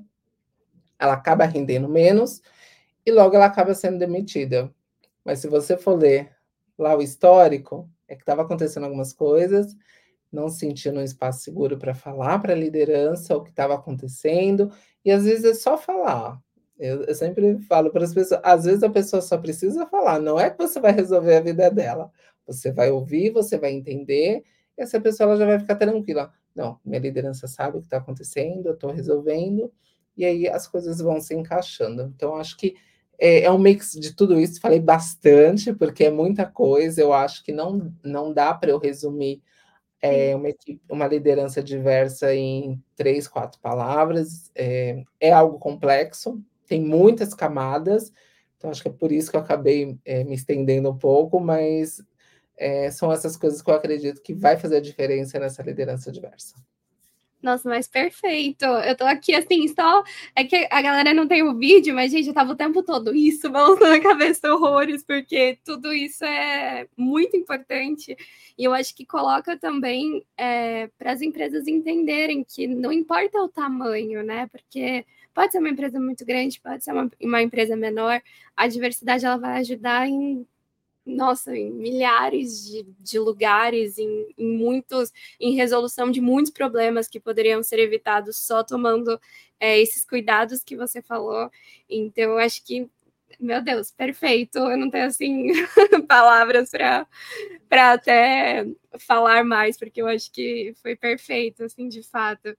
ela acaba rendendo menos e logo ela acaba sendo demitida. Mas se você for ler lá o histórico, é que estava acontecendo algumas coisas, não se sentia num espaço seguro para falar para a liderança o que estava acontecendo, e às vezes é só falar. Eu, eu sempre falo para as pessoas, às vezes a pessoa só precisa falar, não é que você vai resolver a vida dela. Você vai ouvir, você vai entender, e essa pessoa já vai ficar tranquila. Não, minha liderança sabe o que está acontecendo, eu estou resolvendo, e aí as coisas vão se encaixando. Então, acho que é, é, um mix de tudo isso. Falei bastante, porque é muita coisa. Eu acho que não, não dá para eu resumir é, uma, equipe, uma liderança diversa em três, quatro palavras. É, é algo complexo, tem muitas camadas. Então, acho que é por isso que eu acabei é, me estendendo um pouco, mas é, são essas coisas que eu acredito que vai fazer a diferença nessa liderança diversa. Nossa, mas perfeito. Eu tô aqui assim, só. É que a galera não tem o vídeo, mas, gente, eu tava o tempo todo isso, balançando a cabeça horrores, porque tudo isso é muito importante. E eu acho que coloca também é, para as empresas entenderem que não importa o tamanho, né? Porque pode ser uma empresa muito grande, pode ser uma, uma empresa menor, a diversidade ela vai ajudar em nossa, em milhares de, de lugares, em, em, muitos, em resolução de muitos problemas que poderiam ser evitados só tomando é, esses cuidados que você falou. Então, eu acho que, meu Deus, perfeito. Eu não tenho assim palavras para até falar mais, porque eu acho que foi perfeito, assim, de fato.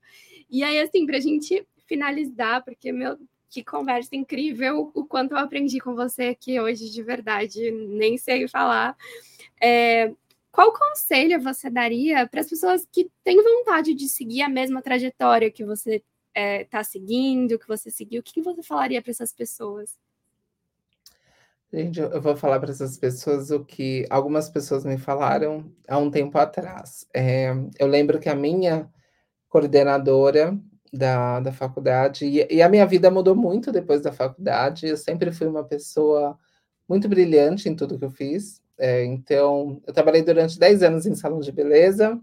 E aí, assim, para a gente finalizar, porque meu que conversa incrível, o quanto eu aprendi com você aqui hoje, de verdade, nem sei falar. É, qual conselho você daria para as pessoas que têm vontade de seguir a mesma trajetória que você está é, tá seguindo, que você seguiu? O que, que você falaria para essas pessoas? Gente, eu vou falar para essas pessoas o que algumas pessoas me falaram há um tempo atrás. É, eu lembro que a minha coordenadora da, da faculdade, e, e, a minha vida mudou muito depois da faculdade. Eu sempre fui uma pessoa muito brilhante em tudo que eu fiz. É, então, eu trabalhei durante 10 anos em salão de beleza,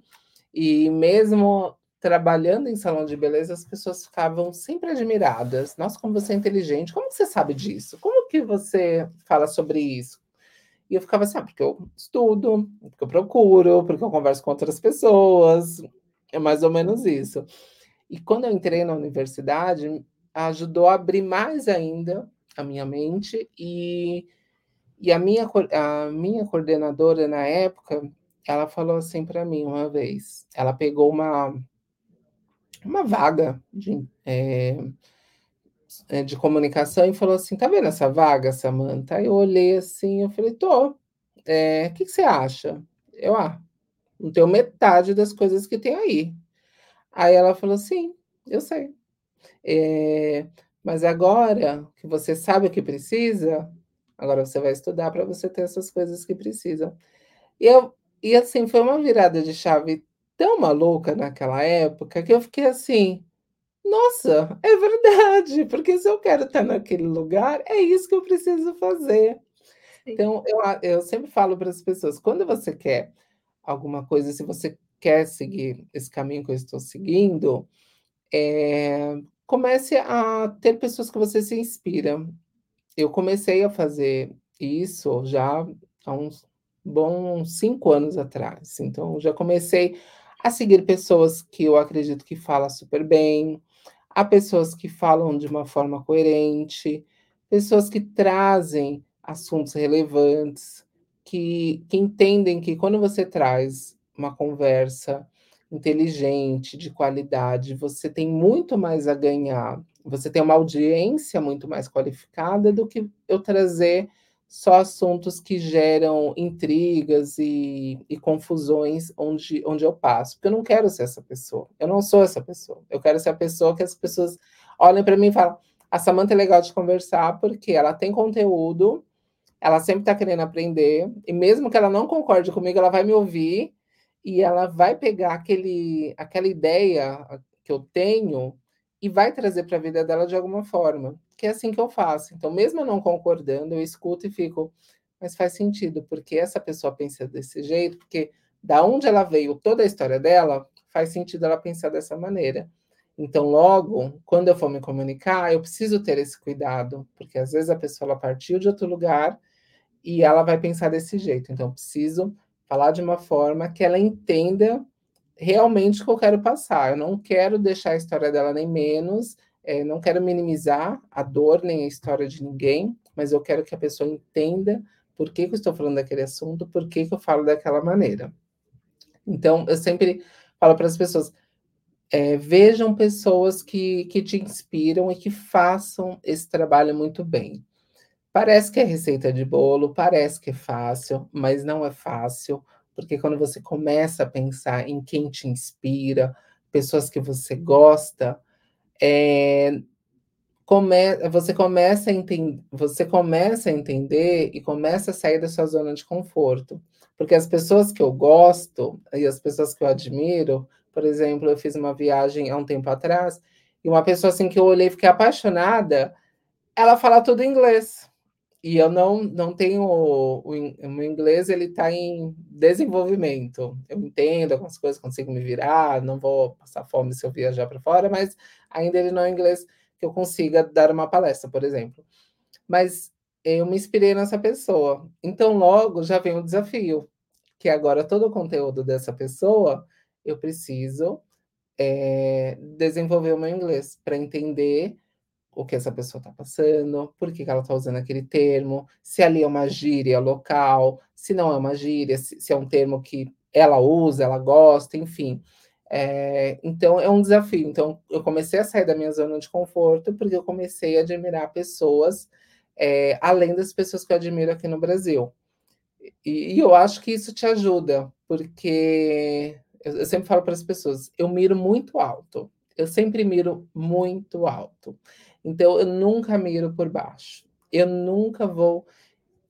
e mesmo trabalhando em salão de beleza, as pessoas ficavam sempre admiradas. Nossa, como você é inteligente, como você sabe disso? Como que você fala sobre isso? E eu ficava assim, ah, porque eu estudo, porque eu procuro, porque eu converso com outras pessoas, é mais ou menos isso. E quando eu entrei na universidade, ajudou a abrir mais ainda a minha mente e, e a, minha, a minha coordenadora na época, ela falou assim para mim uma vez, ela pegou uma uma vaga de, é, de comunicação e falou assim: tá vendo essa vaga, Samanta? Aí eu olhei assim, eu falei, tô. É, o que, que você acha? Eu, ah, não tenho metade das coisas que tem aí. Aí ela falou: sim, eu sei. É, mas agora que você sabe o que precisa, agora você vai estudar para você ter essas coisas que precisa. E, eu, e assim, foi uma virada de chave tão maluca naquela época que eu fiquei assim: nossa, é verdade, porque se eu quero estar naquele lugar, é isso que eu preciso fazer. Então, eu, eu sempre falo para as pessoas: quando você quer alguma coisa, se você quer seguir esse caminho que eu estou seguindo, é, comece a ter pessoas que você se inspira. Eu comecei a fazer isso já há uns bons cinco anos atrás. Então, já comecei a seguir pessoas que eu acredito que falam super bem, a pessoas que falam de uma forma coerente, pessoas que trazem assuntos relevantes, que, que entendem que quando você traz uma conversa inteligente, de qualidade, você tem muito mais a ganhar, você tem uma audiência muito mais qualificada do que eu trazer só assuntos que geram intrigas e, e, confusões onde, onde eu passo, porque eu não quero ser essa pessoa. Eu não sou essa pessoa. Eu quero ser a pessoa que as pessoas olhem para mim e falam: a Samanta é legal de conversar porque ela tem conteúdo, ela sempre está querendo aprender, e mesmo que ela não concorde comigo, ela vai me ouvir e ela vai pegar aquele, aquela ideia que eu tenho e vai trazer para a vida dela de alguma forma que é assim que eu faço. Então, mesmo não concordando, eu escuto e fico, mas faz sentido, porque essa pessoa pensa desse jeito, porque da onde ela veio, toda a história dela, faz sentido ela pensar dessa maneira. Então, logo, quando eu for me comunicar, eu preciso ter esse cuidado, porque às vezes a pessoa ela partiu de outro lugar e ela vai pensar desse jeito. Então, preciso falar de uma forma que ela entenda realmente o que eu quero passar. Eu não quero deixar a história dela nem menos, é, não quero minimizar a dor nem a história de ninguém, mas eu quero que a pessoa entenda por que, que eu estou falando daquele assunto, por que, que eu falo daquela maneira. Então, eu sempre falo para as pessoas: é, vejam pessoas que, que te inspiram e que façam esse trabalho muito bem. Parece que é receita de bolo, parece que é fácil, mas não é fácil, porque quando você começa a pensar em quem te inspira, pessoas que você gosta, é, come, você começa a você começa a entender e começa a sair da sua zona de conforto. Porque as pessoas que eu gosto e as pessoas que eu admiro, por exemplo, eu fiz uma viagem há um tempo atrás, e uma pessoa assim que eu olhei e fiquei apaixonada, ela fala tudo em inglês. E eu não, não tenho o, o, o inglês, ele está em desenvolvimento. Eu entendo algumas coisas, consigo me virar, não vou passar fome se eu viajar para fora, mas ainda ele não é inglês que eu consiga dar uma palestra, por exemplo. Mas eu me inspirei nessa pessoa. Então, logo já vem o desafio, que agora todo o conteúdo dessa pessoa eu preciso é, desenvolver o meu inglês para entender o que essa pessoa está passando, por que, que ela está usando aquele termo, se ali é uma gíria local, se não é uma gíria, se, se é um termo que ela usa, ela gosta, enfim. É, então é um desafio. Então eu comecei a sair da minha zona de conforto porque eu comecei a admirar pessoas é, além das pessoas que eu admiro aqui no Brasil. E, e eu acho que isso te ajuda, porque eu, eu sempre falo para as pessoas, eu miro muito alto. Eu sempre miro muito alto. Então, eu nunca miro por baixo. Eu nunca vou.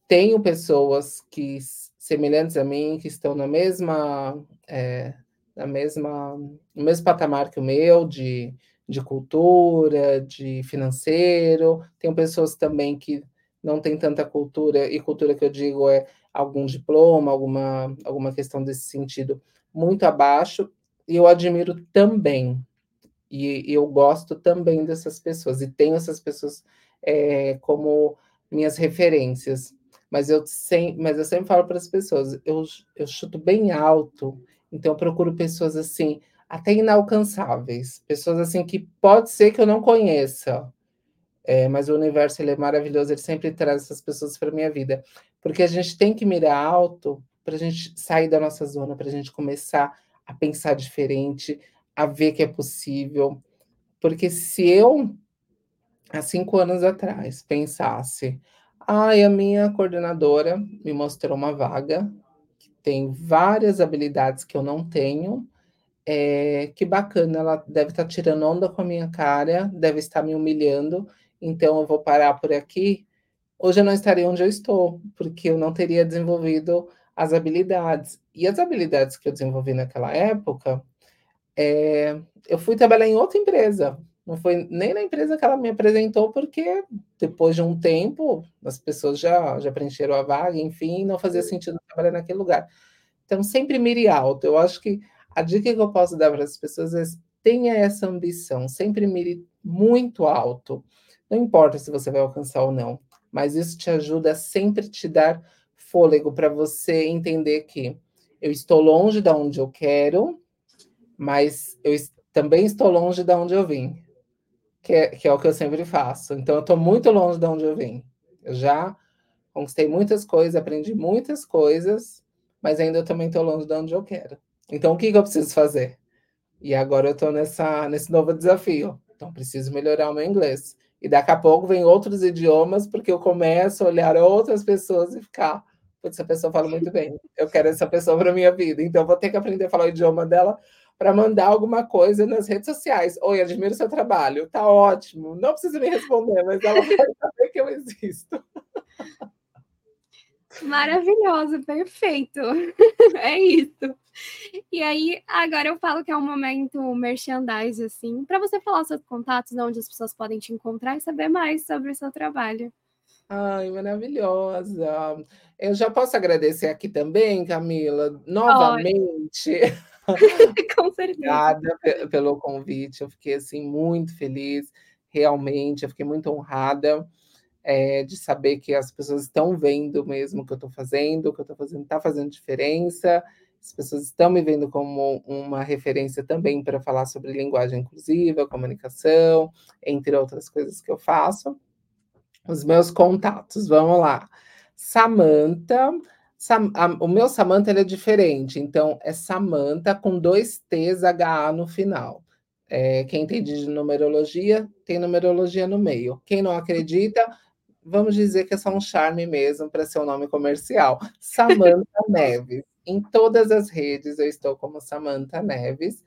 Tenho pessoas que semelhantes a mim, que estão na mesma, é, na mesma, no mesmo patamar que o meu, de, de cultura, de financeiro. Tenho pessoas também que não têm tanta cultura, e cultura que eu digo é algum diploma, alguma, alguma questão desse sentido, muito abaixo, e eu admiro também. E, eu gosto também dessas pessoas, e tenho essas pessoas é, como minhas referências. Mas eu, sem, mas eu sempre falo para as pessoas, eu, eu chuto bem alto, então eu procuro pessoas assim, até inalcançáveis, pessoas assim que pode ser que eu não conheça, é, mas o universo ele é maravilhoso, ele sempre traz essas pessoas para minha vida, porque a gente tem que mirar alto para a gente sair da nossa zona, para a gente começar a pensar diferente, a ver que é possível, porque se eu há cinco anos atrás pensasse Ai, a minha coordenadora me mostrou uma vaga que tem várias habilidades que eu não tenho. É, que bacana, ela deve estar tirando onda com a minha cara, deve estar me humilhando, então eu vou parar por aqui. Hoje eu não estaria onde eu estou, porque eu não teria desenvolvido as habilidades. E as habilidades que eu desenvolvi naquela época, é, eu fui trabalhar em outra empresa, não foi nem na empresa que ela me apresentou, porque depois de um tempo as pessoas já, já preencheram a vaga, enfim, não fazia sentido trabalhar naquele lugar. Então, sempre mire alto. Eu acho que a dica que eu posso dar para as pessoas é tenha essa ambição, sempre mire muito alto. Não importa se você vai alcançar ou não, mas isso te ajuda a sempre te dar fôlego para você entender que eu estou longe da onde eu quero, mas eu também estou longe da onde eu vim que é, que é o que eu sempre faço. Então, eu estou muito longe de onde eu vim. Eu já conquistei muitas coisas, aprendi muitas coisas, mas ainda eu também estou longe de onde eu quero. Então, o que, que eu preciso fazer? E agora eu estou nesse novo desafio. Então, preciso melhorar o meu inglês. E daqui a pouco vem outros idiomas, porque eu começo a olhar outras pessoas e ficar. Putz, essa pessoa fala muito bem. Eu quero essa pessoa para minha vida. Então, vou ter que aprender a falar o idioma dela para mandar alguma coisa nas redes sociais. Oi, admiro seu trabalho, tá ótimo. Não precisa me responder, mas ela vai saber que eu existo. Maravilhoso, perfeito. É isso. E aí, agora eu falo que é um momento merchandise, assim, para você falar seus contatos, onde as pessoas podem te encontrar e saber mais sobre o seu trabalho. Ai, maravilhosa. Eu já posso agradecer aqui também, Camila, novamente. Com certeza. Obrigada pelo convite. Eu fiquei assim muito feliz, realmente. Eu fiquei muito honrada é, de saber que as pessoas estão vendo mesmo o que eu estou fazendo, o que eu estou fazendo está fazendo diferença. As pessoas estão me vendo como uma referência também para falar sobre linguagem inclusiva, comunicação, entre outras coisas que eu faço. Os meus contatos, vamos lá. Samantha Sam, a, o meu Samantha é diferente, então é Samantha com dois T's H-A no final. É, quem entende de numerologia, tem numerologia no meio. Quem não acredita, vamos dizer que é só um charme mesmo para ser um nome comercial. Samantha Neves. Em todas as redes eu estou como Samantha Neves.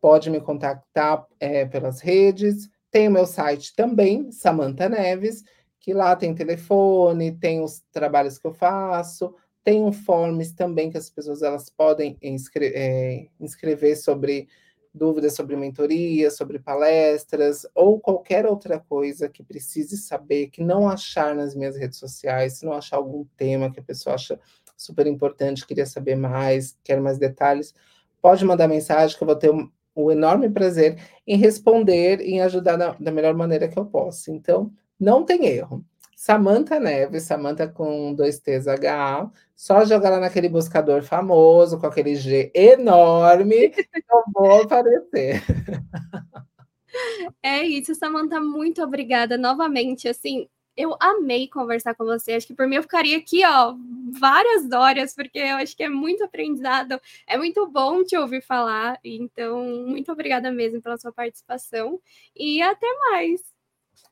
Pode me contactar é, pelas redes. Tem o meu site também, Samantha Neves, que lá tem telefone, tem os trabalhos que eu faço, tem um forms também que as pessoas elas podem inscre é, inscrever sobre dúvidas sobre mentoria, sobre palestras ou qualquer outra coisa que precise saber, que não achar nas minhas redes sociais, se não achar algum tema que a pessoa acha super importante, queria saber mais, quer mais detalhes, pode mandar mensagem que eu vou ter um, um enorme prazer em responder e em ajudar da, da melhor maneira que eu posso. Então, não tem erro. Samantha Neves, Samantha com dois T's H, só jogar lá naquele buscador famoso, com aquele G enorme, eu vou aparecer. É isso, Samantha, muito obrigada novamente, assim, eu amei conversar com você. Acho que por mim eu ficaria aqui, ó, várias horas, porque eu acho que é muito aprendizado. É muito bom te ouvir falar. Então, muito obrigada mesmo pela sua participação e até mais.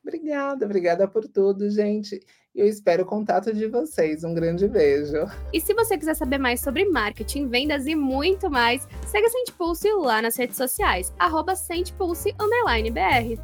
Obrigada, obrigada por tudo, gente. eu espero o contato de vocês. Um grande beijo. E se você quiser saber mais sobre marketing, vendas e muito mais, segue a Sente Pulse lá nas redes sociais, arroba SentePulse_BR.